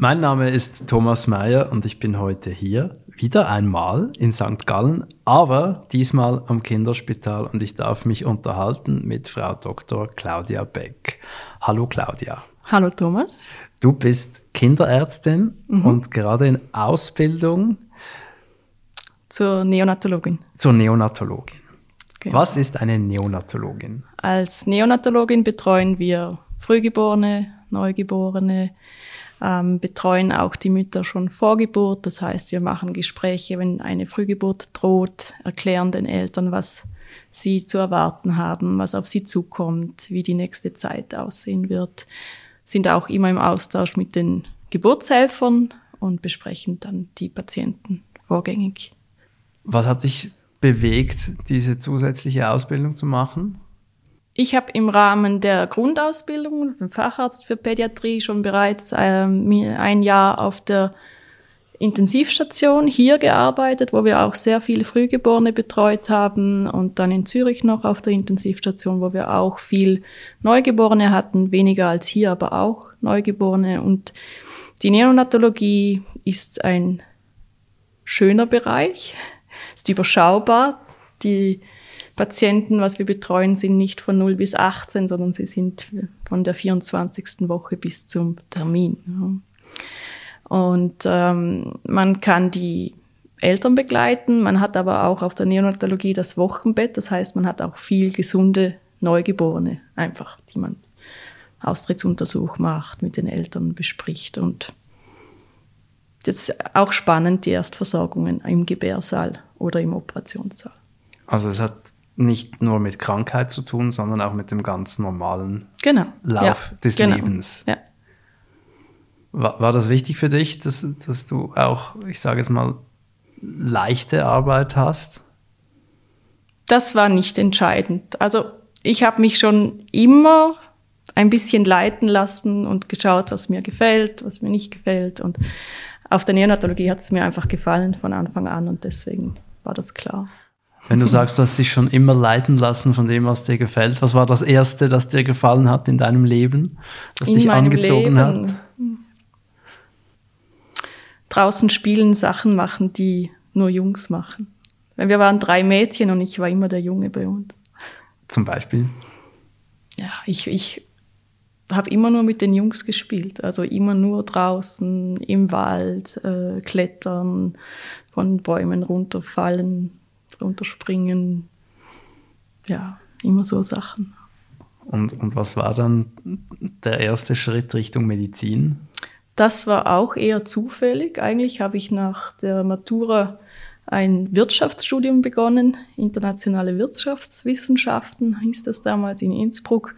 Mein Name ist Thomas Mayer und ich bin heute hier wieder einmal in St. Gallen, aber diesmal am Kinderspital und ich darf mich unterhalten mit Frau Dr. Claudia Beck. Hallo Claudia. Hallo Thomas. Du bist Kinderärztin mhm. und gerade in Ausbildung zur Neonatologin. Zur Neonatologin. Genau. Was ist eine Neonatologin? Als Neonatologin betreuen wir Frühgeborene, Neugeborene, ähm, betreuen auch die Mütter schon vor Geburt. Das heißt, wir machen Gespräche, wenn eine Frühgeburt droht, erklären den Eltern, was sie zu erwarten haben, was auf sie zukommt, wie die nächste Zeit aussehen wird. Sind auch immer im Austausch mit den Geburtshelfern und besprechen dann die Patienten vorgängig. Was hat dich bewegt, diese zusätzliche Ausbildung zu machen? Ich habe im Rahmen der Grundausbildung beim Facharzt für Pädiatrie schon bereits ähm, ein Jahr auf der Intensivstation hier gearbeitet, wo wir auch sehr viele Frühgeborene betreut haben und dann in Zürich noch auf der Intensivstation, wo wir auch viel Neugeborene hatten, weniger als hier, aber auch Neugeborene. Und die Neonatologie ist ein schöner Bereich, ist überschaubar. Die Patienten, was wir betreuen, sind nicht von 0 bis 18, sondern sie sind von der 24. Woche bis zum Termin. Und ähm, man kann die Eltern begleiten, man hat aber auch auf der Neonatologie das Wochenbett, das heißt, man hat auch viel gesunde Neugeborene einfach, die man Austrittsuntersuch macht, mit den Eltern bespricht und jetzt auch spannend die Erstversorgungen im Gebärsaal oder im Operationssaal. Also es hat nicht nur mit Krankheit zu tun, sondern auch mit dem ganz normalen genau. Lauf ja, des genau. Lebens. Ja. War, war, das wichtig für dich, dass, dass du auch, ich sage jetzt mal, leichte Arbeit hast? Das war nicht entscheidend. Also ich habe mich schon immer ein bisschen leiten lassen und geschaut, was mir gefällt, was mir nicht gefällt. Und auf der Neonatologie hat es mir einfach gefallen von Anfang an und deswegen war das klar. Wenn du sagst, du hast dich schon immer leiten lassen von dem, was dir gefällt, was war das Erste, das dir gefallen hat in deinem Leben, das in dich angezogen Leben. hat? Draußen spielen, Sachen machen, die nur Jungs machen. Wir waren drei Mädchen und ich war immer der Junge bei uns. Zum Beispiel? Ja, ich, ich habe immer nur mit den Jungs gespielt. Also immer nur draußen, im Wald, äh, klettern, von Bäumen runterfallen, runterspringen. Ja, immer so Sachen. Und, und was war dann der erste Schritt Richtung Medizin? Das war auch eher zufällig. Eigentlich habe ich nach der Matura ein Wirtschaftsstudium begonnen, internationale Wirtschaftswissenschaften hieß das damals in Innsbruck.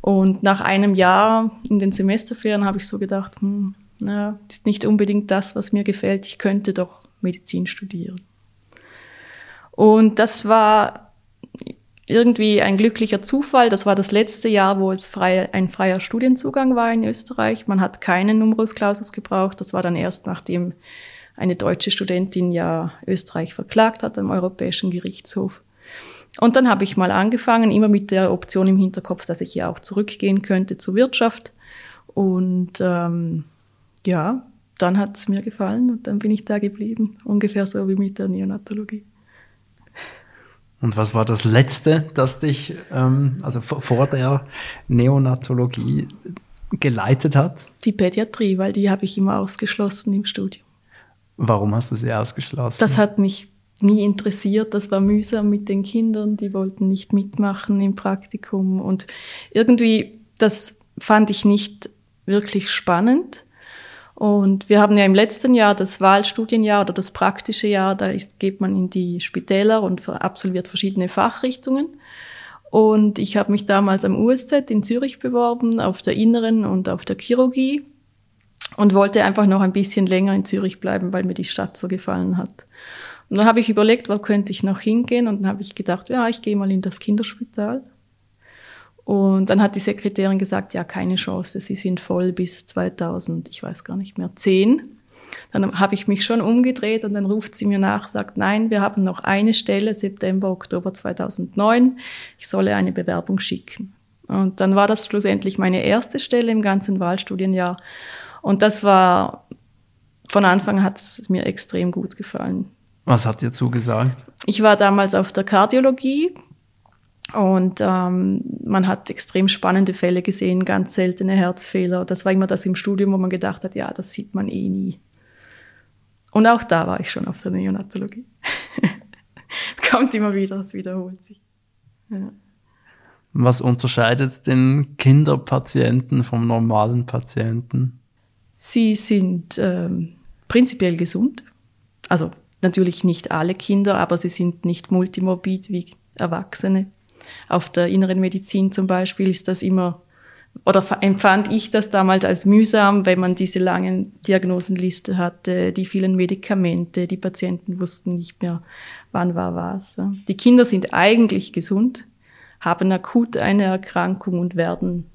Und nach einem Jahr in den Semesterferien habe ich so gedacht, hm, na, ist nicht unbedingt das, was mir gefällt. Ich könnte doch Medizin studieren. Und das war irgendwie ein glücklicher Zufall. Das war das letzte Jahr, wo es frei, ein freier Studienzugang war in Österreich. Man hat keinen Numerus Clausus gebraucht. Das war dann erst nachdem eine deutsche Studentin ja Österreich verklagt hat am Europäischen Gerichtshof. Und dann habe ich mal angefangen, immer mit der Option im Hinterkopf, dass ich ja auch zurückgehen könnte zur Wirtschaft. Und ähm, ja, dann hat es mir gefallen und dann bin ich da geblieben, ungefähr so wie mit der Neonatologie. Und was war das Letzte, das dich ähm, also vor der Neonatologie geleitet hat? Die Pädiatrie, weil die habe ich immer ausgeschlossen im Studium. Warum hast du sie ausgeschlossen? Das hat mich nie interessiert. Das war mühsam mit den Kindern. Die wollten nicht mitmachen im Praktikum. Und irgendwie, das fand ich nicht wirklich spannend. Und wir haben ja im letzten Jahr das Wahlstudienjahr oder das praktische Jahr, da ist, geht man in die Spitäler und absolviert verschiedene Fachrichtungen. Und ich habe mich damals am USZ in Zürich beworben, auf der Inneren und auf der Chirurgie und wollte einfach noch ein bisschen länger in Zürich bleiben, weil mir die Stadt so gefallen hat. Und dann habe ich überlegt, wo könnte ich noch hingehen und dann habe ich gedacht, ja, ich gehe mal in das Kinderspital. Und dann hat die Sekretärin gesagt, ja, keine Chance, sie sind voll bis 2000, ich weiß gar nicht mehr, 10. Dann habe ich mich schon umgedreht und dann ruft sie mir nach, sagt, nein, wir haben noch eine Stelle, September, Oktober 2009, ich solle eine Bewerbung schicken. Und dann war das schlussendlich meine erste Stelle im ganzen Wahlstudienjahr. Und das war, von Anfang hat es mir extrem gut gefallen. Was hat dir zugesagt? Ich war damals auf der Kardiologie und ähm, man hat extrem spannende Fälle gesehen, ganz seltene Herzfehler. Das war immer das im Studium, wo man gedacht hat, ja, das sieht man eh nie. Und auch da war ich schon auf der Neonatologie. es kommt immer wieder, es wiederholt sich. Ja. Was unterscheidet den Kinderpatienten vom normalen Patienten? Sie sind ähm, prinzipiell gesund. Also natürlich nicht alle Kinder, aber sie sind nicht multimorbid wie Erwachsene. Auf der inneren Medizin zum Beispiel ist das immer, oder empfand ich das damals als mühsam, wenn man diese langen Diagnosenliste hatte, die vielen Medikamente, die Patienten wussten nicht mehr, wann war was. Die Kinder sind eigentlich gesund, haben akut eine Erkrankung und werden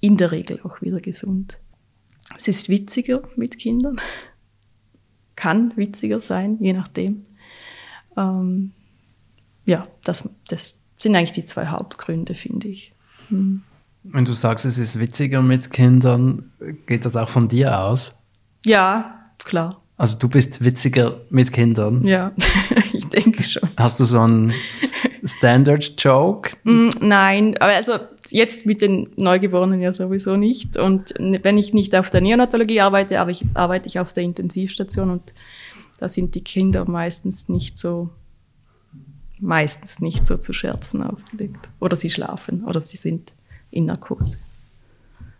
in der Regel auch wieder gesund. Es ist witziger mit Kindern, kann witziger sein, je nachdem. Ähm, ja, das, das sind eigentlich die zwei Hauptgründe, finde ich. Hm. Wenn du sagst, es ist witziger mit Kindern, geht das auch von dir aus? Ja, klar. Also du bist witziger mit Kindern? Ja, ich denke schon. Hast du so einen Standard-Joke? Mm, nein, aber also jetzt mit den Neugeborenen ja sowieso nicht. Und wenn ich nicht auf der Neonatologie arbeite, aber ich arbeite ich auf der Intensivstation und da sind die Kinder meistens nicht so meistens nicht so zu Scherzen aufgelegt. Oder sie schlafen oder sie sind in Narkose.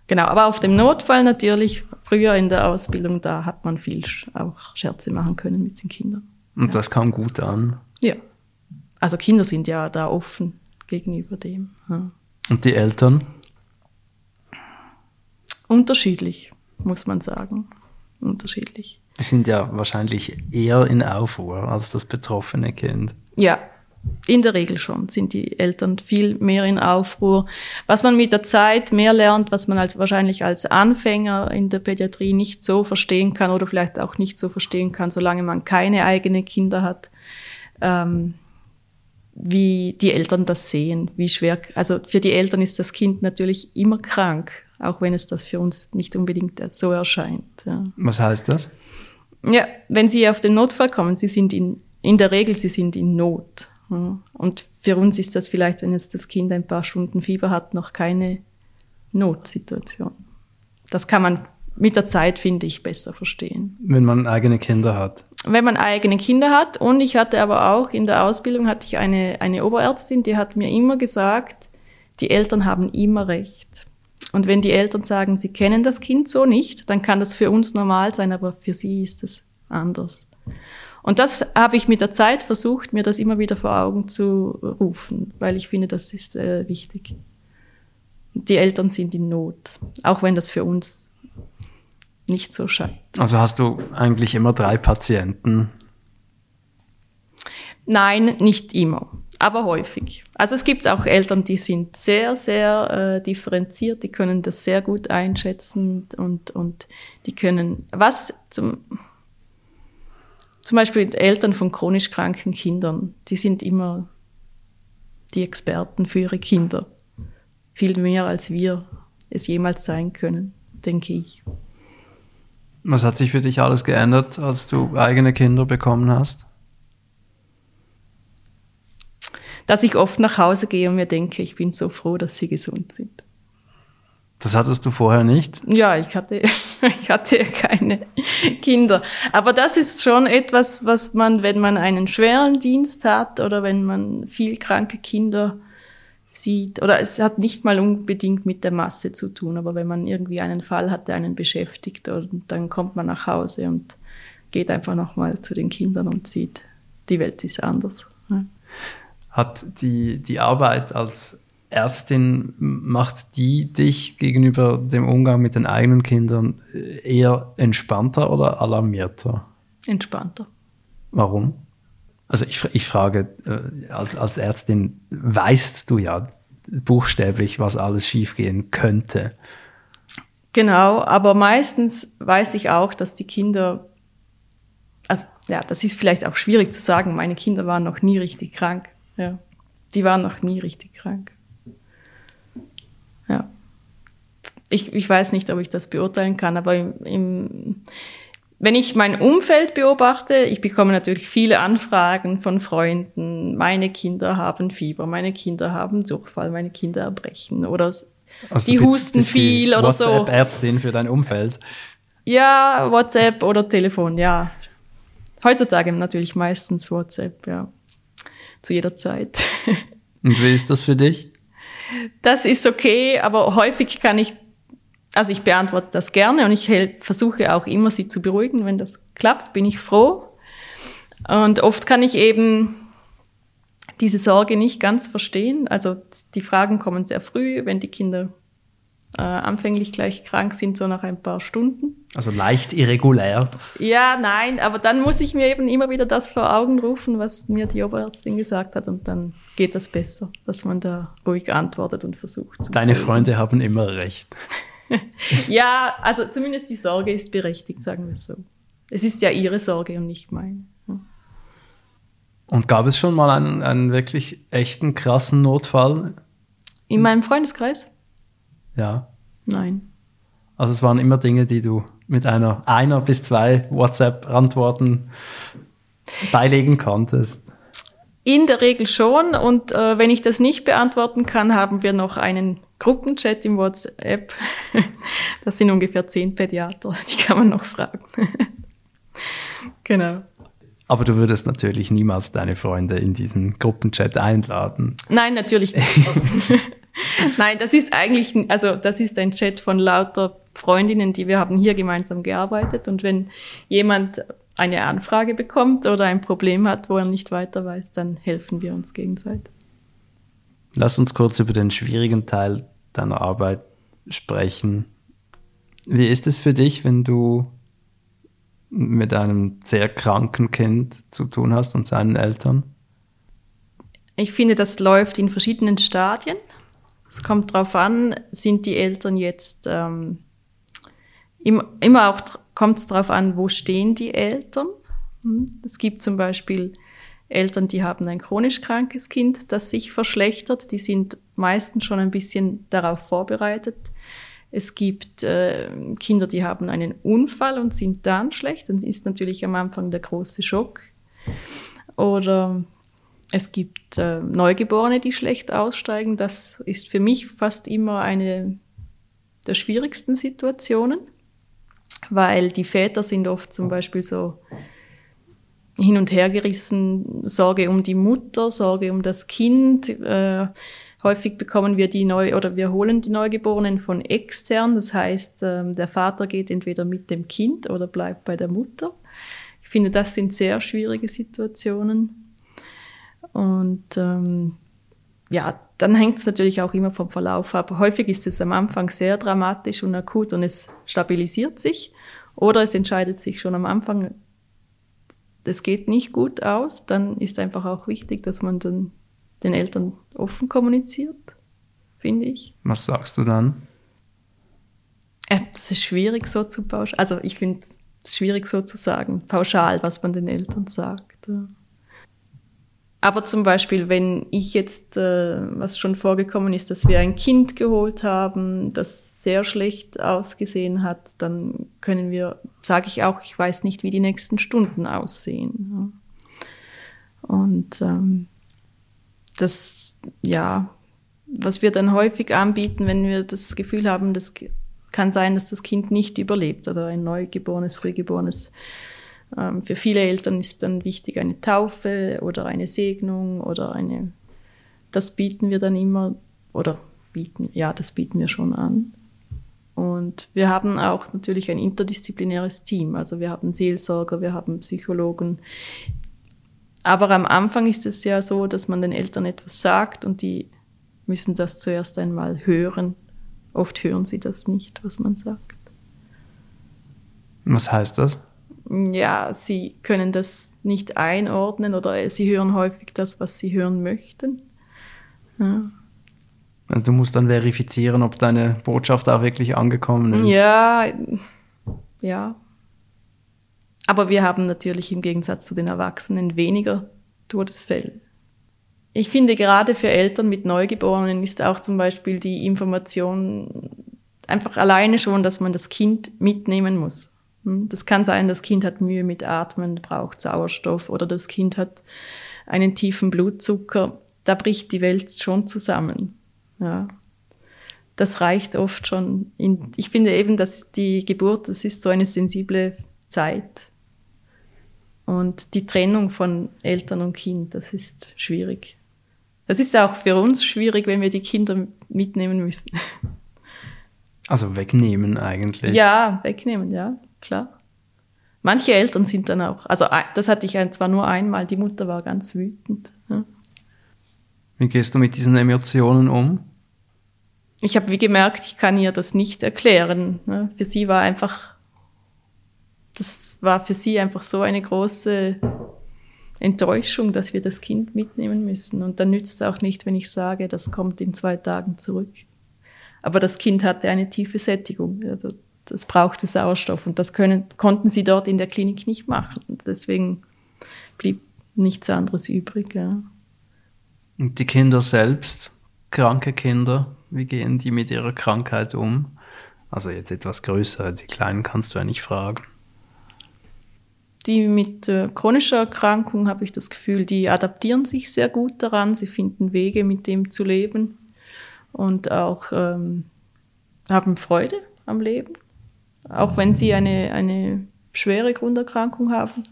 Genau, aber auf dem Notfall natürlich, früher in der Ausbildung, da hat man viel auch Scherze machen können mit den Kindern. Und ja. das kam gut an? Ja. Also Kinder sind ja da offen gegenüber dem. Ja. Und die Eltern? Unterschiedlich, muss man sagen. Unterschiedlich. Die sind ja wahrscheinlich eher in Aufruhr als das betroffene Kind. Ja, in der Regel schon sind die Eltern viel mehr in Aufruhr. Was man mit der Zeit mehr lernt, was man als, wahrscheinlich als Anfänger in der Pädiatrie nicht so verstehen kann oder vielleicht auch nicht so verstehen kann, solange man keine eigenen Kinder hat, ähm, wie die Eltern das sehen, wie schwer, also für die Eltern ist das Kind natürlich immer krank, auch wenn es das für uns nicht unbedingt so erscheint. Ja. Was heißt das? Ja, wenn Sie auf den Notfall kommen, Sie sind in, in der Regel, Sie sind in Not. Und für uns ist das vielleicht, wenn jetzt das Kind ein paar Stunden Fieber hat, noch keine Notsituation. Das kann man mit der Zeit, finde ich, besser verstehen. Wenn man eigene Kinder hat. Wenn man eigene Kinder hat. Und ich hatte aber auch in der Ausbildung hatte ich eine, eine Oberärztin, die hat mir immer gesagt, die Eltern haben immer recht. Und wenn die Eltern sagen, sie kennen das Kind so nicht, dann kann das für uns normal sein, aber für sie ist es anders. Und das habe ich mit der Zeit versucht, mir das immer wieder vor Augen zu rufen, weil ich finde, das ist äh, wichtig. Die Eltern sind in Not, auch wenn das für uns nicht so scheint. Also hast du eigentlich immer drei Patienten? Nein, nicht immer, aber häufig. Also es gibt auch Eltern, die sind sehr, sehr äh, differenziert, die können das sehr gut einschätzen und, und die können, was zum, zum Beispiel Eltern von chronisch kranken Kindern, die sind immer die Experten für ihre Kinder. Viel mehr als wir es jemals sein können, denke ich. Was hat sich für dich alles geändert, als du eigene Kinder bekommen hast? Dass ich oft nach Hause gehe und mir denke, ich bin so froh, dass sie gesund sind. Das hattest du vorher nicht? Ja, ich hatte, ich hatte keine Kinder. Aber das ist schon etwas, was man, wenn man einen schweren Dienst hat oder wenn man viel kranke Kinder sieht, oder es hat nicht mal unbedingt mit der Masse zu tun, aber wenn man irgendwie einen Fall hat, der einen beschäftigt, und dann kommt man nach Hause und geht einfach nochmal zu den Kindern und sieht, die Welt ist anders. Hat die, die Arbeit als Ärztin, macht die dich gegenüber dem Umgang mit den eigenen Kindern eher entspannter oder alarmierter? Entspannter. Warum? Also ich, ich frage, äh, als, als Ärztin weißt du ja buchstäblich, was alles schiefgehen könnte. Genau, aber meistens weiß ich auch, dass die Kinder, also ja, das ist vielleicht auch schwierig zu sagen, meine Kinder waren noch nie richtig krank. Ja. Die waren noch nie richtig krank. Ja. Ich, ich weiß nicht, ob ich das beurteilen kann, aber im, im wenn ich mein Umfeld beobachte, ich bekomme natürlich viele Anfragen von Freunden, meine Kinder haben Fieber, meine Kinder haben Durchfall, meine Kinder erbrechen oder also die husten viel die oder so. WhatsApp-Ärztin für dein Umfeld. Ja, WhatsApp oder Telefon, ja. Heutzutage natürlich meistens WhatsApp, ja. Zu jeder Zeit. Und wie ist das für dich? Das ist okay, aber häufig kann ich also ich beantworte das gerne und ich versuche auch immer, sie zu beruhigen. Wenn das klappt, bin ich froh. Und oft kann ich eben diese Sorge nicht ganz verstehen. Also die Fragen kommen sehr früh, wenn die Kinder äh, anfänglich gleich krank sind, so nach ein paar Stunden. Also leicht irregulär. Ja, nein, aber dann muss ich mir eben immer wieder das vor Augen rufen, was mir die Oberärztin gesagt hat und dann geht das besser, dass man da ruhig antwortet und versucht. Deine Freunde haben immer recht. ja, also zumindest die Sorge ist berechtigt, sagen wir es so. Es ist ja ihre Sorge und nicht meine. Und gab es schon mal einen, einen wirklich echten, krassen Notfall? In meinem Freundeskreis? Ja. Nein. Also es waren immer Dinge, die du mit einer, einer bis zwei WhatsApp-Antworten beilegen konntest. In der Regel schon. Und äh, wenn ich das nicht beantworten kann, haben wir noch einen Gruppenchat im WhatsApp. Das sind ungefähr zehn Pädiater, die kann man noch fragen. genau. Aber du würdest natürlich niemals deine Freunde in diesen Gruppenchat einladen. Nein, natürlich nicht. Nein, das ist eigentlich, also das ist ein Chat von lauter Freundinnen, die wir haben hier gemeinsam gearbeitet. Und wenn jemand eine Anfrage bekommt oder ein Problem hat, wo er nicht weiter weiß, dann helfen wir uns gegenseitig. Lass uns kurz über den schwierigen Teil deiner Arbeit sprechen. Wie ist es für dich, wenn du mit einem sehr kranken Kind zu tun hast und seinen Eltern? Ich finde, das läuft in verschiedenen Stadien. Es kommt darauf an, sind die Eltern jetzt ähm, immer, auch kommt es darauf an, wo stehen die Eltern. Hm, es gibt zum Beispiel Eltern, die haben ein chronisch krankes Kind, das sich verschlechtert. Die sind meistens schon ein bisschen darauf vorbereitet. Es gibt äh, Kinder, die haben einen Unfall und sind dann schlecht. Dann ist natürlich am Anfang der große Schock. Oder es gibt äh, Neugeborene, die schlecht aussteigen. Das ist für mich fast immer eine der schwierigsten Situationen, weil die Väter sind oft zum Beispiel so hin und her gerissen, Sorge um die Mutter, Sorge um das Kind. Äh, häufig bekommen wir die neu oder wir holen die Neugeborenen von extern. Das heißt, äh, der Vater geht entweder mit dem Kind oder bleibt bei der Mutter. Ich finde, das sind sehr schwierige Situationen. Und ähm, ja, dann hängt es natürlich auch immer vom Verlauf ab. Häufig ist es am Anfang sehr dramatisch und akut und es stabilisiert sich. Oder es entscheidet sich schon am Anfang, das geht nicht gut aus, dann ist einfach auch wichtig, dass man dann den Eltern offen kommuniziert, finde ich. Was sagst du dann? Äh, das ist schwierig so zu pauschal. Also ich finde es schwierig so zu sagen, pauschal, was man den Eltern sagt. Aber zum Beispiel, wenn ich jetzt, äh, was schon vorgekommen ist, dass wir ein Kind geholt haben, das sehr schlecht ausgesehen hat, dann können wir, sage ich auch, ich weiß nicht, wie die nächsten Stunden aussehen. Und ähm, das, ja, was wir dann häufig anbieten, wenn wir das Gefühl haben, das kann sein, dass das Kind nicht überlebt oder ein neugeborenes, frühgeborenes für viele Eltern ist dann wichtig eine Taufe oder eine Segnung oder eine, das bieten wir dann immer, oder bieten, ja, das bieten wir schon an. Und wir haben auch natürlich ein interdisziplinäres Team. Also wir haben Seelsorger, wir haben Psychologen. Aber am Anfang ist es ja so, dass man den Eltern etwas sagt und die müssen das zuerst einmal hören. Oft hören sie das nicht, was man sagt. Was heißt das? Ja, sie können das nicht einordnen oder sie hören häufig das, was sie hören möchten. Ja. Also du musst dann verifizieren, ob deine Botschaft auch wirklich angekommen ist. Ja, ja. Aber wir haben natürlich im Gegensatz zu den Erwachsenen weniger Todesfälle. Ich finde, gerade für Eltern mit Neugeborenen ist auch zum Beispiel die Information einfach alleine schon, dass man das Kind mitnehmen muss. Hm, das kann sein, das Kind hat Mühe mit Atmen, braucht Sauerstoff oder das Kind hat einen tiefen Blutzucker. Da bricht die Welt schon zusammen. Ja. Das reicht oft schon. In, ich finde eben, dass die Geburt, das ist so eine sensible Zeit. Und die Trennung von Eltern und Kind, das ist schwierig. Das ist auch für uns schwierig, wenn wir die Kinder mitnehmen müssen. Also wegnehmen eigentlich. Ja, wegnehmen, ja, klar. Manche Eltern sind dann auch, also das hatte ich zwar nur einmal, die Mutter war ganz wütend. Ja. Wie gehst du mit diesen Emotionen um? Ich habe wie gemerkt, ich kann ihr das nicht erklären. Ne? Für sie war einfach, das war für sie einfach so eine große Enttäuschung, dass wir das Kind mitnehmen müssen. Und dann nützt es auch nicht, wenn ich sage, das kommt in zwei Tagen zurück. Aber das Kind hatte eine tiefe Sättigung. Also das brauchte Sauerstoff und das können, konnten sie dort in der Klinik nicht machen. Deswegen blieb nichts anderes übrig. Ja. Und die Kinder selbst, kranke Kinder, wie gehen die mit ihrer Krankheit um? Also jetzt etwas größere, die Kleinen kannst du ja nicht fragen die mit äh, chronischer Erkrankung, habe ich das Gefühl, die adaptieren sich sehr gut daran. Sie finden Wege, mit dem zu leben und auch ähm, haben Freude am Leben, auch wenn sie eine, eine schwere Grunderkrankung haben.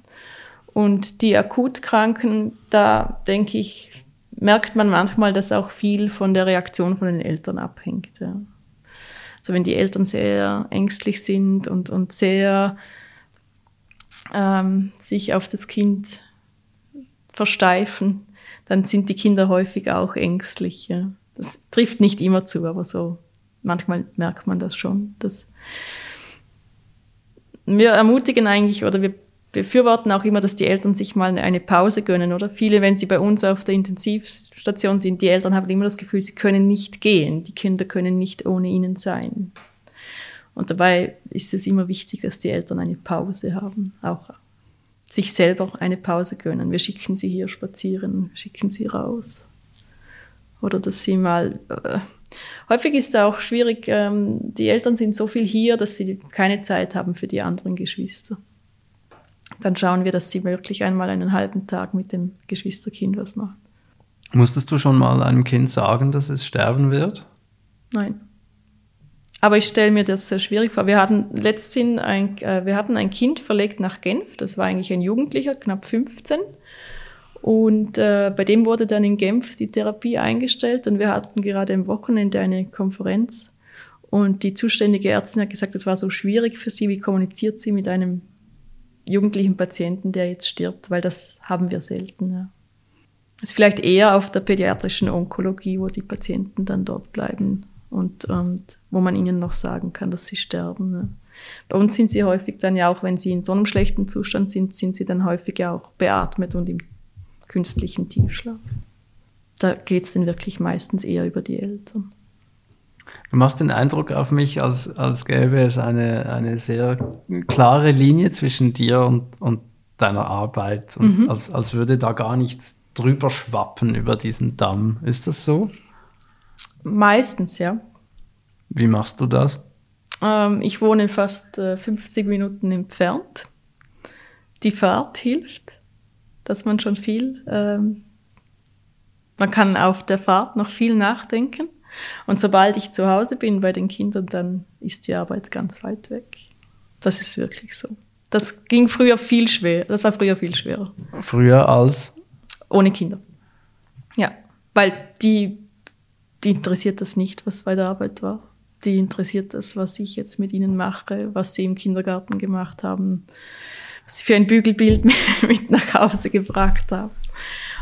Und die Akutkranken, da denke ich, merkt man manchmal, dass auch viel von der Reaktion von den Eltern abhängt. Ja. Also wenn die Eltern sehr ängstlich sind und, und sehr ähm, sich auf das Kind versteifen, dann sind die Kinder häufig auch ängstlich. Ja. Das trifft nicht immer zu, aber so manchmal merkt man das schon. Dass wir ermutigen eigentlich oder wir befürworten auch immer, dass die Eltern sich mal eine Pause gönnen, oder? Viele, wenn sie bei uns auf der Intensivstation sind, die Eltern haben immer das Gefühl, sie können nicht gehen. Die Kinder können nicht ohne ihnen sein. Und dabei ist es immer wichtig, dass die Eltern eine Pause haben, auch sich selber eine Pause gönnen. Wir schicken sie hier spazieren, schicken sie raus. Oder dass sie mal. Äh, häufig ist es auch schwierig, ähm, die Eltern sind so viel hier, dass sie keine Zeit haben für die anderen Geschwister. Dann schauen wir, dass sie wirklich einmal einen halben Tag mit dem Geschwisterkind was machen. Musstest du schon mal einem Kind sagen, dass es sterben wird? Nein. Aber ich stelle mir das sehr schwierig vor. Wir hatten letztens ein, äh, wir hatten ein Kind verlegt nach Genf. Das war eigentlich ein Jugendlicher, knapp 15. Und äh, bei dem wurde dann in Genf die Therapie eingestellt. Und wir hatten gerade am Wochenende eine Konferenz. Und die zuständige Ärztin hat gesagt, es war so schwierig für sie. Wie kommuniziert sie mit einem jugendlichen Patienten, der jetzt stirbt? Weil das haben wir selten. Ja. Das ist vielleicht eher auf der pädiatrischen Onkologie, wo die Patienten dann dort bleiben und, und wo man ihnen noch sagen kann, dass sie sterben. Ne? Bei uns sind sie häufig dann ja auch, wenn sie in so einem schlechten Zustand sind, sind sie dann häufig ja auch beatmet und im künstlichen Tiefschlaf. Da geht es dann wirklich meistens eher über die Eltern. Du machst den Eindruck auf mich, als, als gäbe es eine, eine sehr klare Linie zwischen dir und, und deiner Arbeit und mhm. als, als würde da gar nichts drüber schwappen über diesen Damm. Ist das so? Meistens, ja. Wie machst du das? Ähm, ich wohne fast äh, 50 Minuten entfernt. Die Fahrt hilft, dass man schon viel, ähm, man kann auf der Fahrt noch viel nachdenken. Und sobald ich zu Hause bin bei den Kindern, dann ist die Arbeit ganz weit weg. Das ist wirklich so. Das ging früher viel schwer. Das war früher viel schwerer. Früher als? Ohne Kinder. Ja, weil die die interessiert das nicht, was bei der Arbeit war. Die interessiert das, was ich jetzt mit ihnen mache, was sie im Kindergarten gemacht haben, was sie für ein Bügelbild mit nach Hause gebracht haben.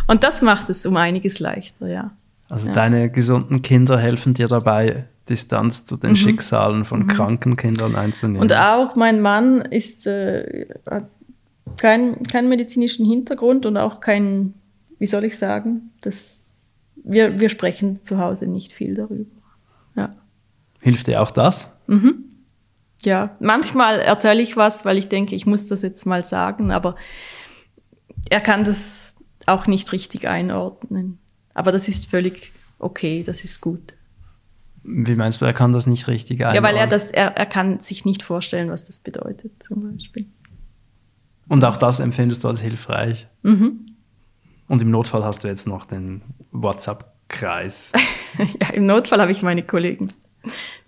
Und das macht es um einiges leichter, ja. Also Ja. deine gesunden Kinder helfen dir dabei, Distanz zu den Schicksalen von kranken Kindern einzunehmen. Mhm. Und auch mein Mann ist, äh, hat keinen keinen medizinischen Hintergrund und auch kein, wie soll ich sagen, das, wir, wir sprechen zu Hause nicht viel darüber. Ja. Hilft dir auch das? Ja, manchmal erzähle ich was, weil ich denke, ich muss das jetzt mal sagen, aber er kann das auch nicht richtig einordnen. Aber das ist völlig okay, das ist gut. Wie meinst du, er kann das nicht richtig Ja, weil er einordnen? das, er, er kann sich nicht vorstellen, was das bedeutet, zum Beispiel. Und auch das empfindest du als hilfreich. Mhm. Und im Notfall hast du jetzt noch den WhatsApp-Kreis. ja, im Notfall habe ich meine Kollegen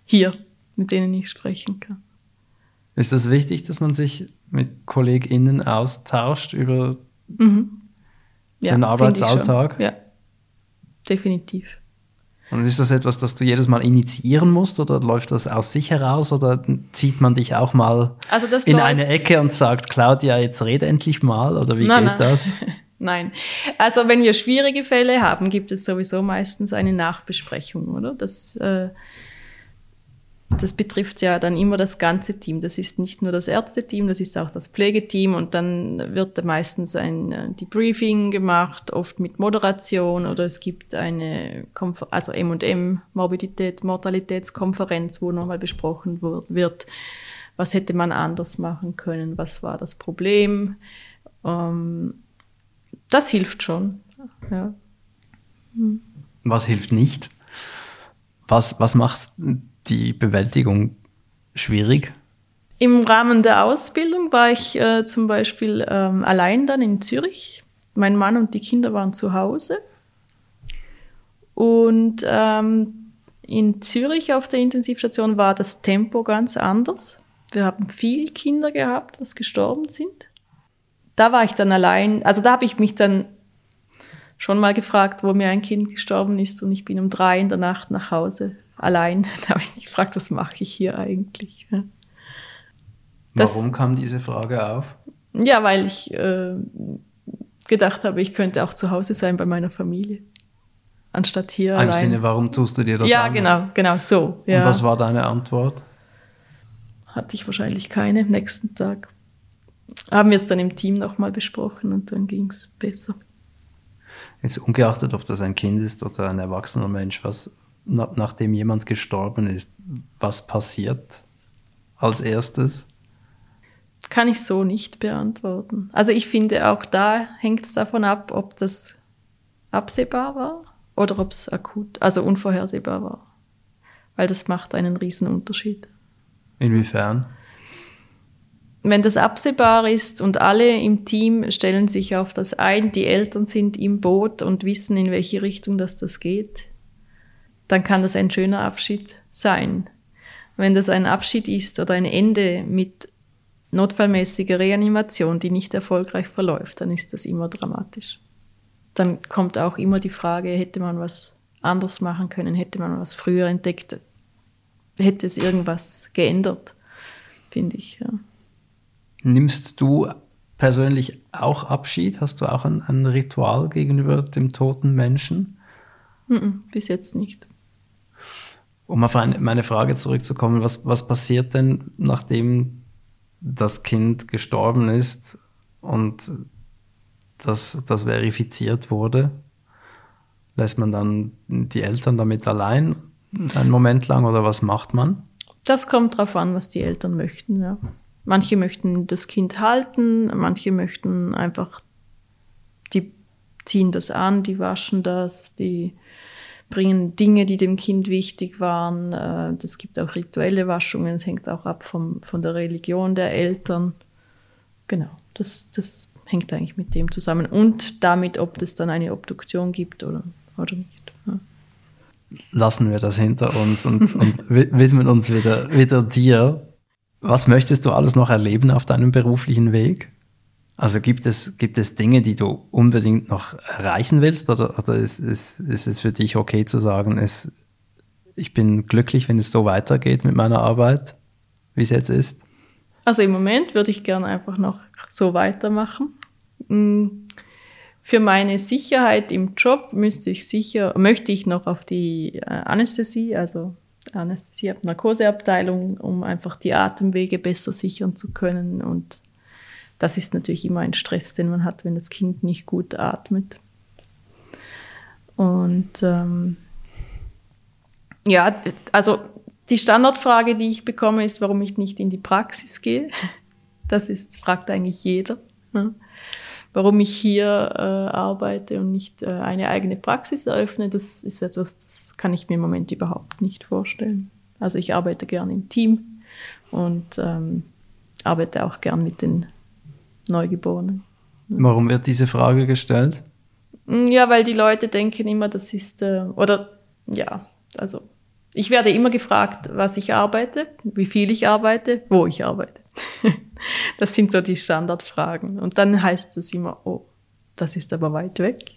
hier, mit denen ich sprechen kann. Ist es das wichtig, dass man sich mit KollegInnen austauscht über Ja, Den Arbeitsalltag? Ja, definitiv. Und ist das etwas, das du jedes Mal initiieren musst oder läuft das aus sich heraus oder zieht man dich auch mal Also in eine Ecke und sagt, Claudia, jetzt rede endlich mal oder wie Nein, geht nein. das? Nein. Also wenn wir schwierige Fälle haben, gibt es sowieso meistens eine Nachbesprechung, oder? Das, äh, das betrifft ja dann immer das ganze Team. Das ist nicht nur das Ärzteteam, das ist auch das Pflegeteam und dann wird meistens ein äh, Debriefing gemacht, oft mit Moderation oder es gibt eine Konfer also M&M Morbidität, Mortalitätskonferenz, wo nochmal besprochen wird, was hätte man anders machen können, was war das Problem. Ähm, das hilft schon. Ja. Was hilft nicht? Was, was macht die Bewältigung schwierig? Im Rahmen der Ausbildung war ich äh, zum Beispiel ähm, allein dann in Zürich. Mein Mann und die Kinder waren zu Hause. Und ähm, in Zürich auf der Intensivstation war das Tempo ganz anders. Wir haben viel Kinder gehabt, was gestorben sind. Da war ich dann allein, also da habe ich mich dann schon mal gefragt, wo mir ein Kind gestorben ist und ich bin um drei in der Nacht nach Hause allein. Da habe ich mich gefragt, was mache ich hier eigentlich? Ja. Das- Warum kam diese Frage auf? Ja, weil ich äh, gedacht habe, ich könnte auch zu Hause sein bei meiner Familie. Anstatt hier Im allein. Sinne, warum tust du dir das ja, an? genau, genau so. Ja. Und was war deine Antwort? Hatte ich wahrscheinlich keine. Am nächsten Tag haben wir es dann im Team nochmal besprochen und dann ging es besser. Jetzt ungeachtet, ob das ein Kind ist oder ein erwachsener Mensch, was na, nachdem jemand gestorben ist, was passiert als erstes? Kann ich so nicht beantworten. Also ich finde, auch da hängt es davon ab, ob das absehbar war oder ob es akut, also unvorhersehbar war. Weil das macht einen riesen Unterschied. Inwiefern? Wenn das absehbar ist und alle im Team stellen sich auf das ein, die Eltern sind im Boot und wissen, in welche Richtung das, das geht, dann kann das ein schöner Abschied sein. Wenn das ein Abschied ist oder ein Ende mit notfallmäßiger Reanimation, die nicht erfolgreich verläuft, dann ist das immer dramatisch. Dann kommt auch immer die Frage, hätte man was anders machen können, hätte man was früher entdeckt, hätte es irgendwas geändert, finde ich. Ja. Nimmst du persönlich auch Abschied? Hast du auch ein, ein Ritual gegenüber dem toten Menschen? Bis jetzt nicht. Um auf eine, meine Frage zurückzukommen, was, was passiert denn, nachdem das Kind gestorben ist und das, das verifiziert wurde? Lässt man dann die Eltern damit allein einen Moment lang oder was macht man? Das kommt darauf an, was die Eltern möchten. Ja. Manche möchten das Kind halten, manche möchten einfach, die ziehen das an, die waschen das, die bringen Dinge, die dem Kind wichtig waren. Äh, Das gibt auch rituelle Waschungen, es hängt auch ab vom, von der Religion der Eltern. Genau, das, das hängt eigentlich mit dem zusammen. Und damit, ob es dann eine Obduktion gibt oder, oder nicht. Lassen wir das hinter uns und, und wi- widmen uns wieder, wieder dir. Was möchtest du alles noch erleben auf deinem beruflichen Weg? Also gibt es, gibt es Dinge, die du unbedingt noch erreichen willst oder, oder ist, ist, ist es für dich okay zu sagen, es, ich bin glücklich, wenn es so weitergeht mit meiner Arbeit, wie es jetzt ist? Also im Moment würde ich gerne einfach noch so weitermachen. Mm, für meine Sicherheit im Job müsste ich sicher, möchte ich noch auf die äh, Anästhesie, also Anästhesie, Narkoseabteilung, um einfach die Atemwege besser sichern zu können. Und das ist natürlich immer ein Stress, den man hat, wenn das Kind nicht gut atmet. Und ähm, ja, also die Standardfrage, die ich bekomme, ist, warum ich nicht in die Praxis gehe. Das ist, fragt eigentlich jeder. Ne? Warum ich hier äh, arbeite und nicht äh, eine eigene Praxis eröffne, das ist etwas, das kann ich mir im Moment überhaupt nicht vorstellen. Also ich arbeite gern im Team und ähm, arbeite auch gern mit den Neugeborenen. Warum wird diese Frage gestellt? Mm, ja, weil die Leute denken immer, das ist, äh, oder ja, also ich werde immer gefragt, was ich arbeite, wie viel ich arbeite, wo ich arbeite. das sind so die Standardfragen. Und dann heißt es immer, oh, das ist aber weit weg.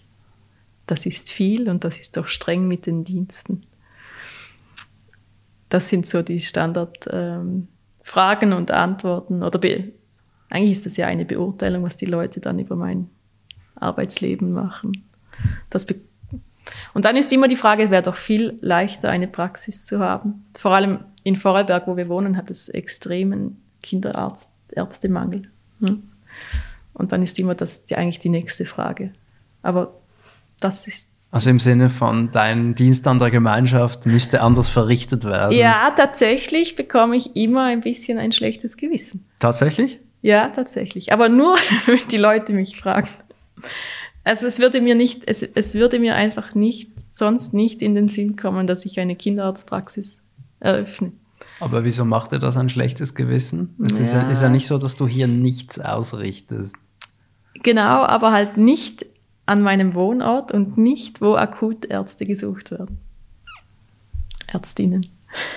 Das ist viel und das ist doch streng mit den Diensten. Das sind so die Standardfragen ähm, und Antworten. Oder eigentlich ist das ja eine Beurteilung, was die Leute dann über mein Arbeitsleben machen. Das und dann ist immer die Frage, es wäre doch viel leichter, eine Praxis zu haben. Vor allem in Vorarlberg, wo wir wohnen, hat es extremen Kinderärztemangel. Ne? Und dann ist immer das die, eigentlich die nächste Frage. Aber das ist. Also im Sinne von, dein Dienst an der Gemeinschaft müsste anders verrichtet werden. Ja, tatsächlich bekomme ich immer ein bisschen ein schlechtes Gewissen. Tatsächlich? Ja, tatsächlich. Aber nur, wenn die Leute mich fragen. Also es würde mir nicht, es, es würde mir einfach nicht, sonst nicht in den Sinn kommen, dass ich eine Kinderarztpraxis eröffne. Aber wieso macht er das ein schlechtes Gewissen? Es ja. Ist, ja, ist ja nicht so, dass du hier nichts ausrichtest. Genau, aber halt nicht an meinem Wohnort und nicht, wo akut Ärzte gesucht werden. Ärztinnen.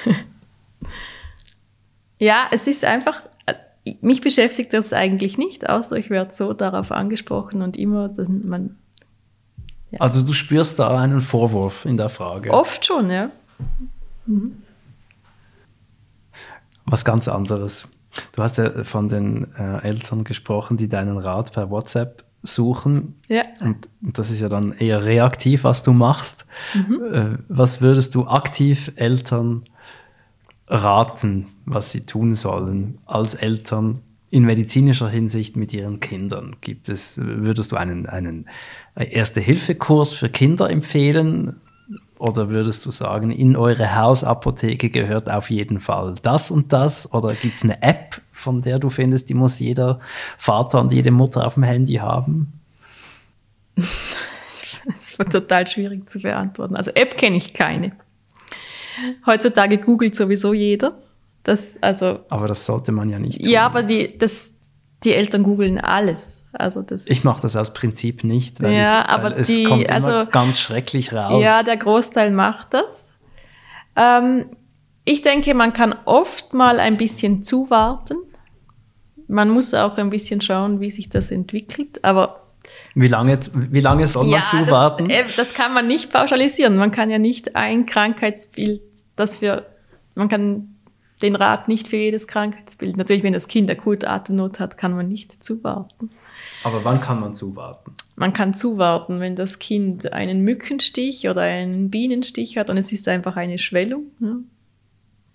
ja, es ist einfach, mich beschäftigt das eigentlich nicht, außer ich werde so darauf angesprochen und immer, dass man. Ja. Also du spürst da einen Vorwurf in der Frage. Oft schon, ja. Mhm. Was ganz anderes. Du hast ja von den äh, Eltern gesprochen, die deinen Rat per WhatsApp suchen. Ja. Und, und das ist ja dann eher reaktiv, was du machst. Mhm. Äh, was würdest du aktiv Eltern raten, was sie tun sollen als Eltern in medizinischer Hinsicht mit ihren Kindern? Gibt es, würdest du einen, einen Erste-Hilfe-Kurs für Kinder empfehlen? Oder würdest du sagen, in eure Hausapotheke gehört auf jeden Fall das und das? Oder gibt es eine App, von der du findest, die muss jeder Vater und jede Mutter auf dem Handy haben? Das ist total schwierig zu beantworten. Also App kenne ich keine. Heutzutage googelt sowieso jeder. Das, also, aber das sollte man ja nicht. Tun. Ja, aber die, das, die Eltern googeln alles. Also das, ich mache das aus Prinzip nicht, weil, ja, ich, aber es die, kommt also, ganz schrecklich raus. Ja, der Großteil macht das. Ähm, ich denke, man kann oft mal ein bisschen zuwarten. Man muss auch ein bisschen schauen, wie sich das entwickelt. Aber wie lange, wie lange soll man ja, zuwarten? Das, äh, das kann man nicht pauschalisieren. Man kann ja nicht ein Krankheitsbild dass wir, man kann den Rat nicht für jedes Krankheitsbild. Natürlich, wenn das Kind akut Atemnot hat, kann man nicht zuwarten. Aber wann kann man zuwarten? Man kann zuwarten, wenn das Kind einen Mückenstich oder einen Bienenstich hat und es ist einfach eine Schwellung. Ja.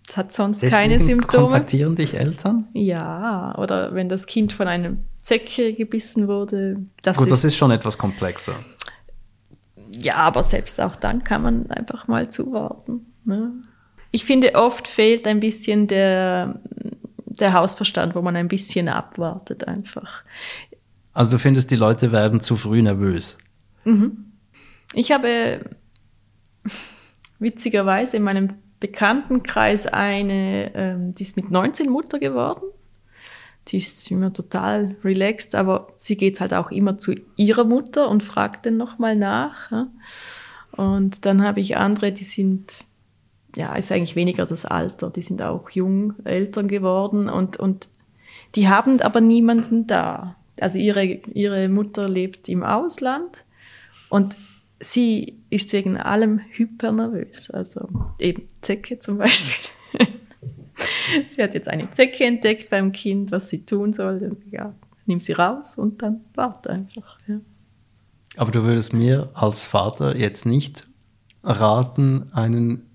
Es hat sonst Deswegen keine Symptome. Kontaktieren dich Eltern? Ja, oder wenn das Kind von einem Zecke gebissen wurde. Das Gut, ist, das ist schon etwas komplexer. Ja, aber selbst auch dann kann man einfach mal zuwarten. Ne? Ich finde, oft fehlt ein bisschen der, der Hausverstand, wo man ein bisschen abwartet einfach. Also du findest, die Leute werden zu früh nervös? Mhm. Ich habe witzigerweise in meinem Bekanntenkreis eine, ähm, die ist mit 19 Mutter geworden. Die ist immer total relaxed, aber sie geht halt auch immer zu ihrer Mutter und fragt dann nochmal nach. Ja? Und dann habe ich andere, die sind ja, ist eigentlich weniger das Alter. Die sind auch jung Eltern geworden und, und die haben aber niemanden da. Also ihre, ihre Mutter lebt im Ausland und sie ist wegen allem hypernervös. Also eben Zecke zum Beispiel. sie hat jetzt eine Zecke entdeckt beim Kind, was sie tun soll. Ja, nimm sie raus und dann warte einfach. Ja. Aber du würdest mir als Vater jetzt nicht raten, einen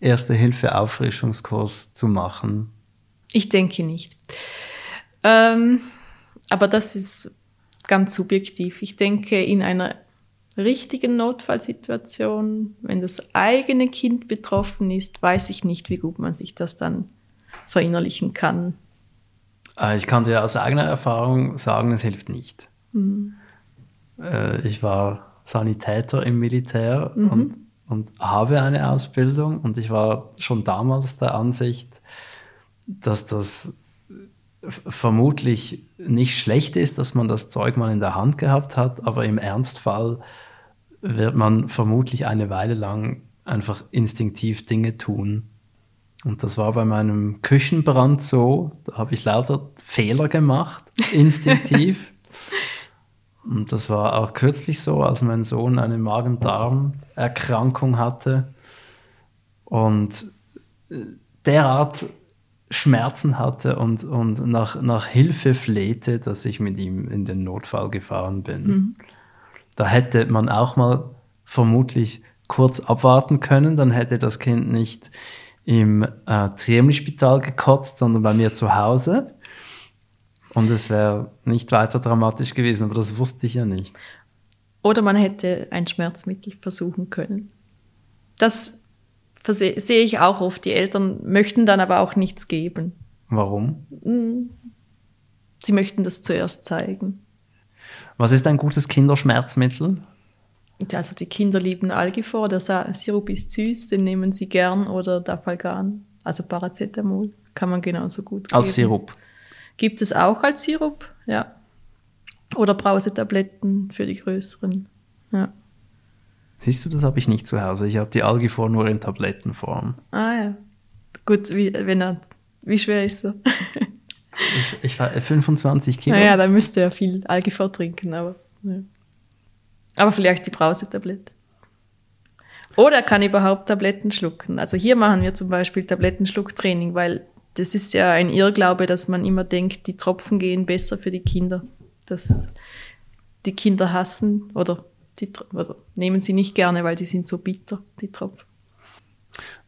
Erste-Hilfe-Auffrischungskurs zu machen? Ich denke nicht. Ähm, aber das ist ganz subjektiv. Ich denke, in einer richtigen Notfallsituation, wenn das eigene Kind betroffen ist, weiß ich nicht, wie gut man sich das dann verinnerlichen kann. Äh, ich kann dir aus eigener Erfahrung sagen, es hilft nicht. Mhm. Ich war Sanitäter im Militär mhm. und, und habe eine Ausbildung und ich war schon damals der Ansicht, dass das vermutlich nicht schlecht ist, dass man das Zeug mal in der Hand gehabt hat, aber im Ernstfall wird man vermutlich eine Weile lang einfach instinktiv Dinge tun. Und das war bei meinem Küchenbrand so. Da habe ich lauter Fehler gemacht, instinktiv. Und das war auch kürzlich so, als mein Sohn eine Magen-Darm-Erkrankung hatte und äh, derart Schmerzen hatte und, und nach, nach Hilfe flehte, dass ich mit ihm in den Notfall gefahren bin. Mhm. Da hätte man auch mal vermutlich kurz abwarten können, dann hätte das Kind nicht im äh, Triemli-Spital gekotzt, sondern bei mir zu Hause. Und es wäre nicht weiter dramatisch gewesen, aber das wusste ich ja nicht. Oder man hätte ein Schmerzmittel versuchen können. Das sehe ich auch oft. Die Eltern möchten dann aber auch nichts geben. Warum? Hm. Sie möchten das zuerst zeigen. Was ist ein gutes Kinderschmerzmittel? Also die Kinder lieben Algifor, der Sirup ist süß, den nehmen sie gern oder Dafalgan, also Paracetamol, kann man genauso gut geben. Als Sirup? Gibt es auch als Sirup, ja. Oder Brausetabletten für die größeren, ja. Siehst du, das habe ich nicht zu Hause. Ich habe die Algifor nur in Tablettenform. Ah ja. Gut, wie, wenn er, wie schwer ist er? ich, ich war 25 Kilo. Naja, dann müsste er viel Algifor trinken, aber. Ja. Aber vielleicht die Brausetablette. Oder er kann überhaupt Tabletten schlucken. Also hier machen wir zum Beispiel Tablettenschlucktraining, weil das ist ja ein Irrglaube, dass man immer denkt, die Tropfen gehen besser für die Kinder. Dass die Kinder hassen oder die, also nehmen sie nicht gerne, weil die sind so bitter, die Tropfen.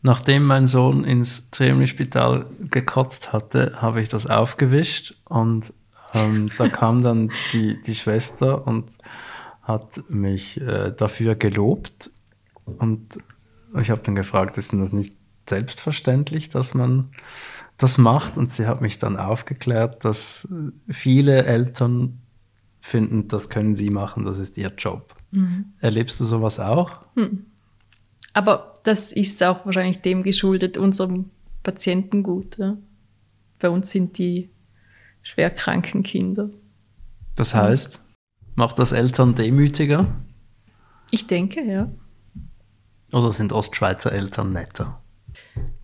Nachdem mein Sohn ins Tremli-Spital gekotzt hatte, habe ich das aufgewischt und ähm, da kam dann die, die Schwester und hat mich äh, dafür gelobt und ich habe dann gefragt, ist denn das nicht selbstverständlich, dass man das macht? Und sie hat mich dann aufgeklärt, dass viele Eltern finden, das können sie machen, das ist ihr Job. Mhm. Erlebst du sowas auch? Hm. Aber das ist auch wahrscheinlich dem geschuldet, unserem Patientengut. Ja? Bei uns sind die schwerkranken Kinder. Das heißt, macht das Eltern demütiger? Ich denke, ja. Oder sind Ostschweizer Eltern netter?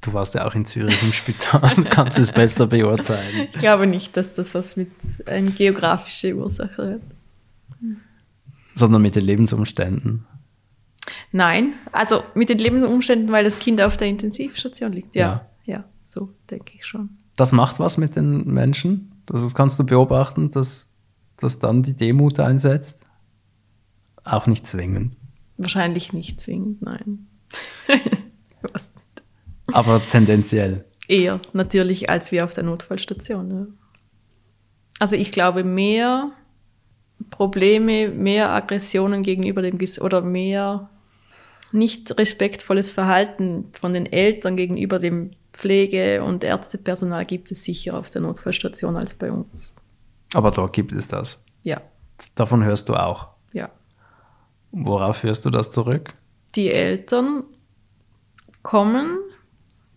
Du warst ja auch in Zürich im Spital, kannst es besser beurteilen. Ich glaube nicht, dass das was mit einer geografischen Ursache hat sondern mit den Lebensumständen. Nein, also mit den Lebensumständen, weil das Kind auf der Intensivstation liegt. Ja, ja, ja so denke ich schon. Das macht was mit den Menschen? Das kannst du beobachten, dass, dass dann die Demut einsetzt? Auch nicht zwingend. Wahrscheinlich nicht zwingend, nein. Aber tendenziell. Eher natürlich als wir auf der Notfallstation. Ja. Also ich glaube mehr Probleme, mehr Aggressionen gegenüber dem Ges oder mehr nicht respektvolles Verhalten von den Eltern gegenüber dem Pflege- und Ärztepersonal gibt es sicher auf der Notfallstation als bei uns. Aber dort gibt es das. Ja. Davon hörst du auch. Ja. Worauf hörst du das zurück? Die Eltern kommen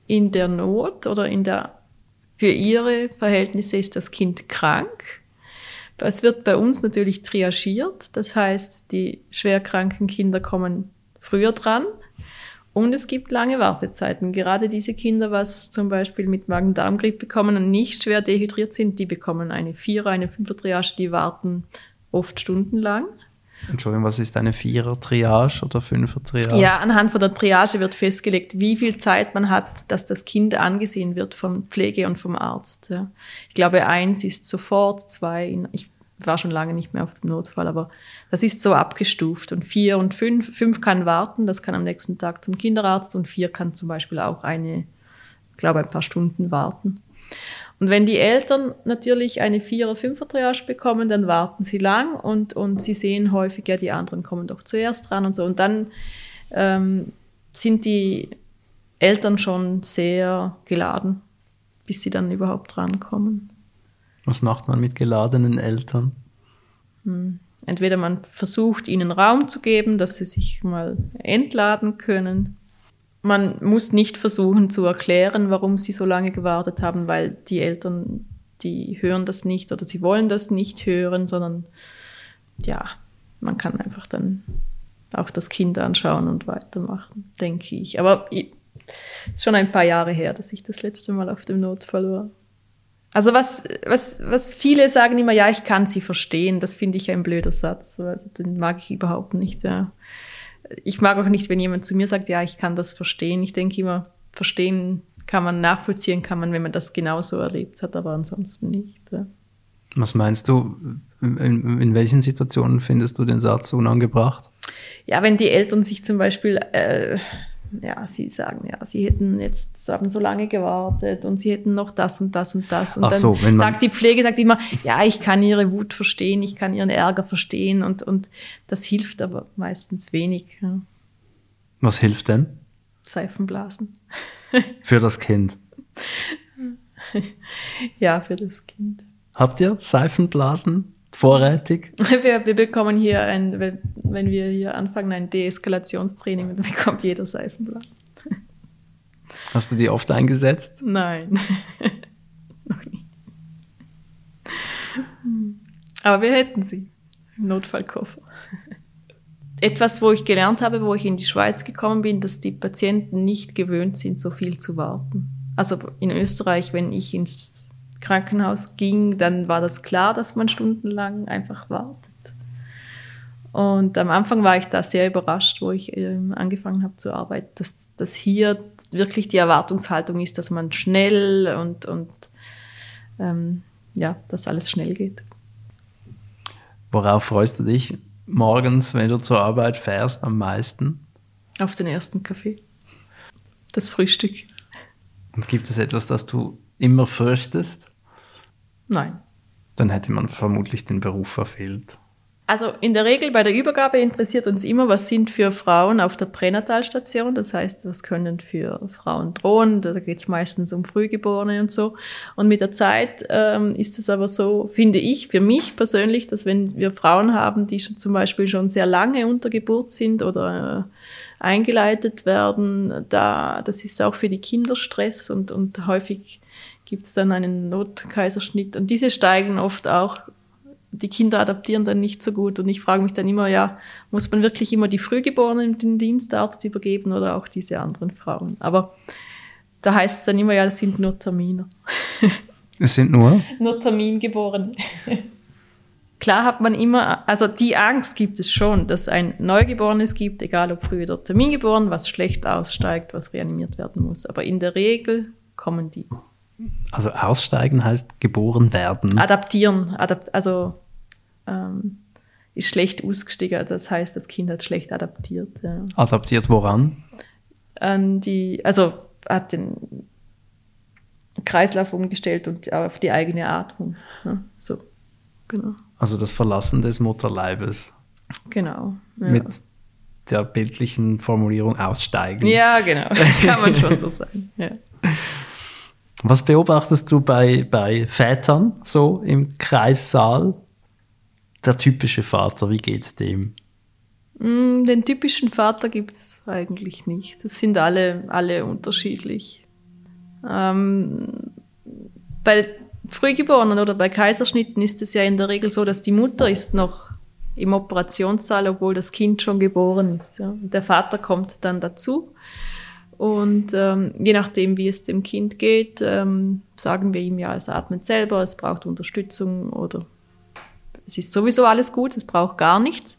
in der Not oder in der für ihre Verhältnisse ist das Kind krank es wird bei uns natürlich triagiert, das heißt, die schwerkranken Kinder kommen früher dran und es gibt lange Wartezeiten. Gerade diese Kinder, was zum Beispiel mit Magen-Darm-Grippe bekommen und nicht schwer dehydriert sind, die bekommen eine Vierer-, eine Fünfer-Triage, die warten oft stundenlang. Entschuldigung, was ist eine Vierer-Triage oder Fünfer-Triage? Ja, anhand von der Triage wird festgelegt, wie viel Zeit man hat, dass das Kind angesehen wird vom Pflege und vom Arzt. Ja. Ich glaube, eins ist sofort, zwei, ich war schon lange nicht mehr auf dem Notfall, aber das ist so abgestuft. Und vier und fünf, fünf kann warten, das kann am nächsten Tag zum Kinderarzt und vier kann zum Beispiel auch eine, glaube, ein paar Stunden warten. Und wenn die Eltern natürlich eine Vier- oder Fünfer-Triage bekommen, dann warten sie lang und, und sie sehen häufig, ja, die anderen kommen doch zuerst dran und so. Und dann ähm, sind die Eltern schon sehr geladen, bis sie dann überhaupt drankommen. Was macht man mit geladenen Eltern? Hm. Entweder man versucht, ihnen Raum zu geben, dass sie sich mal entladen können. Man muss nicht versuchen zu erklären, warum sie so lange gewartet haben, weil die Eltern, die hören das nicht oder sie wollen das nicht hören, sondern ja, man kann einfach dann auch das Kind anschauen und weitermachen, denke ich. Aber es ist schon ein paar Jahre her, dass ich das letzte Mal auf dem Notfall war. Also was, was, was viele sagen immer, ja, ich kann sie verstehen, das finde ich ein blöder Satz. Also den mag ich überhaupt nicht. Ja. Ich mag auch nicht, wenn jemand zu mir sagt, ja, ich kann das verstehen. Ich denke immer, verstehen kann man, nachvollziehen kann man, wenn man das genauso erlebt hat, aber ansonsten nicht. Ja. Was meinst du, in, in, welchen Situationen findest du den Satz unangebracht? Ja, wenn die Eltern sich zum Beispiel äh, ja, sie sagen, ja, sie hätten jetzt haben so lange gewartet und sie hätten noch das und das und das. Und Ach dann so, wenn sagt die Pflege sagt immer, ja, ich kann ihre Wut verstehen, ich kann ihren Ärger verstehen und, und das hilft aber meistens wenig. Ja. Was hilft denn? Seifenblasen. für das Kind. ja, für das Kind. Habt ihr Seifenblasen? Vorrätig? Wir, wir bekommen hier ein, wenn wir hier anfangen, ein Deeskalationstraining, dann bekommt jeder Seifenblasen. Hast du die oft eingesetzt? Nein, noch nie. Aber wir hätten sie im Notfallkoffer. Etwas, wo ich gelernt habe, wo ich in die Schweiz gekommen bin, dass die Patienten nicht gewöhnt sind, so viel zu warten. Also in Österreich, wenn ich ins Krankenhaus ging, dann war das klar, dass man stundenlang einfach wartet. Und am Anfang war ich da sehr überrascht, wo ich ähm, angefangen habe zu arbeiten, dass, dass hier wirklich die Erwartungshaltung ist, dass man schnell und, und ähm, ja, dass alles schnell geht. Worauf freust du dich morgens, wenn du zur Arbeit fährst, am meisten? Auf den ersten Kaffee. Das Frühstück. Und gibt es etwas, das du immer fürchtest? Nein. Dann hätte man vermutlich den Beruf verfehlt. Also in der Regel bei der Übergabe interessiert uns immer, was sind für Frauen auf der Pränatalstation. Das heißt, was können für Frauen drohen. Da geht es meistens um Frühgeborene und so. Und mit der Zeit ähm, ist es aber so, finde ich, für mich persönlich, dass wenn wir Frauen haben, die schon zum Beispiel schon sehr lange unter Geburt sind oder äh, eingeleitet werden, da das ist auch für die Kinder Stress und, und häufig gibt es dann einen Notkaiserschnitt. Und diese steigen oft auch, die Kinder adaptieren dann nicht so gut. Und ich frage mich dann immer, ja, muss man wirklich immer die Frühgeborenen den Dienstarzt übergeben oder auch diese anderen Frauen? Aber da heißt es dann immer, ja, das sind nur Terminer. Es sind nur? nur Termingeborene. Klar hat man immer, also die Angst gibt es schon, dass ein Neugeborenes gibt, egal ob früh oder termingeboren, was schlecht aussteigt, was reanimiert werden muss. Aber in der Regel kommen die. Also aussteigen heißt geboren werden. Adaptieren, adapt, also ähm, ist schlecht ausgestiegen. Das heißt, das Kind hat schlecht adaptiert. Ja. Adaptiert woran? An die, also hat den Kreislauf umgestellt und auf die eigene Atmung. Ja, so, genau. Also das Verlassen des Mutterleibes. Genau. Ja. Mit der bildlichen Formulierung aussteigen. Ja, genau. Kann man schon so sagen. Ja. Was beobachtest du bei, bei Vätern so im Kreissaal? Der typische Vater, wie geht's dem? Mm, den typischen Vater gibt es eigentlich nicht. Das sind alle, alle unterschiedlich. Ähm, bei Frühgeborenen oder bei Kaiserschnitten ist es ja in der Regel so, dass die Mutter ist noch im Operationssaal, obwohl das Kind schon geboren ist. Ja. Der Vater kommt dann dazu. Und ähm, je nachdem, wie es dem Kind geht, ähm, sagen wir ihm ja, es atmet selber, es braucht Unterstützung oder es ist sowieso alles gut, es braucht gar nichts.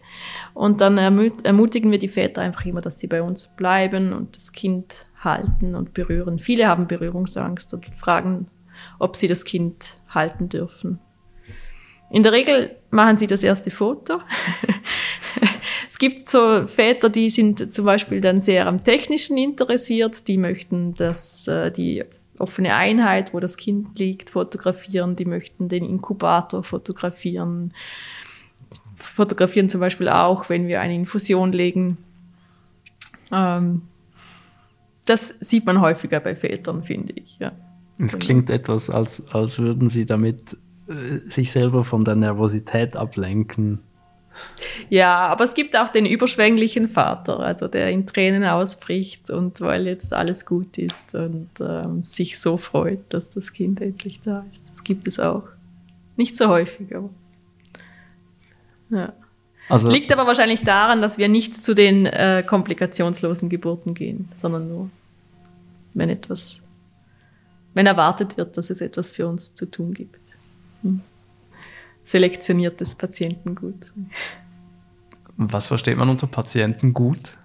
Und dann ermutigen wir die Väter einfach immer, dass sie bei uns bleiben und das Kind halten und berühren. Viele haben Berührungsangst und fragen, ob sie das Kind halten dürfen. In der Regel machen sie das erste Foto. es gibt so Väter, die sind zum Beispiel dann sehr am Technischen interessiert, die möchten, dass äh, die offene Einheit, wo das Kind liegt, fotografieren, die möchten den Inkubator fotografieren, fotografieren zum Beispiel auch, wenn wir eine Infusion legen. Ähm, das sieht man häufiger bei Vätern, finde ich. Ja. Es klingt etwas, als, als würden sie damit äh, sich selber von der Nervosität ablenken. Ja, aber es gibt auch den überschwänglichen Vater, also der in Tränen ausbricht und weil jetzt alles gut ist und ähm, sich so freut, dass das Kind endlich da ist. Das gibt es auch. Nicht so häufig, aber. Ja. Also, Liegt aber wahrscheinlich daran, dass wir nicht zu den äh, komplikationslosen Geburten gehen, sondern nur, wenn etwas, wenn erwartet wird, dass es etwas für uns zu tun gibt. Hm. Selektioniertes Patientengut. Was versteht man unter Patientengut?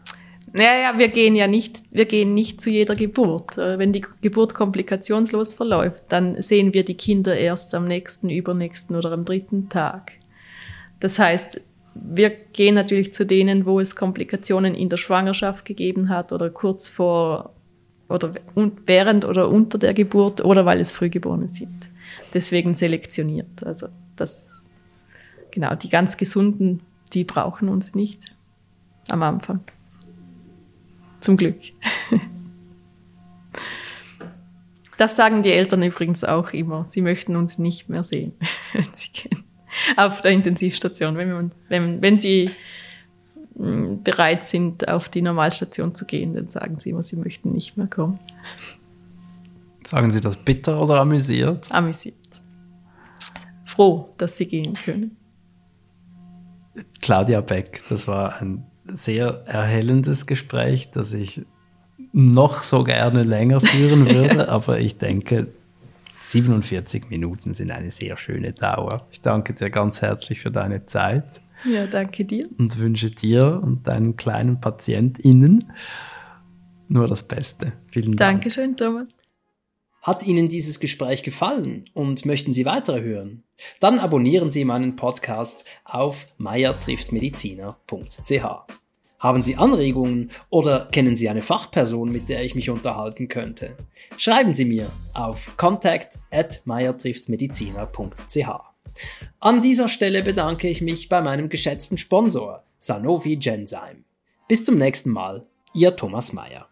Naja, wir gehen ja nicht, wir gehen nicht zu jeder Geburt. Äh, wenn die Geburt komplikationslos verläuft, dann sehen wir die Kinder erst am nächsten, übernächsten oder am dritten Tag. Das heißt, wir gehen natürlich zu denen, wo es Komplikationen in der Schwangerschaft gegeben hat oder kurz vor oder während oder unter der Geburt oder weil es Frühgeborene sind. Deswegen selektioniert. Also das, genau, die ganz gesunden, die brauchen uns nicht am Anfang. Zum Glück. Das sagen die Eltern übrigens auch immer. Sie möchten uns nicht mehr sehen, wenn sie gehen auf der Intensivstation, wenn, man, wenn, wenn sie bereit sind, auf die Normalstation zu gehen, dann sagen sie immer, sie möchten nicht mehr kommen. Sagen Sie das bitter oder amüsiert? Amüsiert. Froh, dass Sie gehen können. Claudia Beck, das war ein sehr erhellendes Gespräch, das ich noch so gerne länger führen würde, aber ich denke, 47 Minuten sind eine sehr schöne Dauer. Ich danke dir ganz herzlich für deine Zeit. Ja, danke dir. Und wünsche dir und deinen kleinen PatientInnen nur das Beste. Vielen Dank. Dankeschön, Thomas. Hat Ihnen dieses Gespräch gefallen und möchten Sie weitere hören? Dann abonnieren Sie meinen Podcast auf meiertrifftmediziner.ch. Haben Sie Anregungen oder kennen Sie eine Fachperson, mit der ich mich unterhalten könnte? Schreiben Sie mir auf contact at meiertrifftmediziner.ch. An dieser Stelle bedanke ich mich bei meinem geschätzten Sponsor Sanofi Genzyme. Bis zum nächsten Mal, Ihr Thomas Meyer.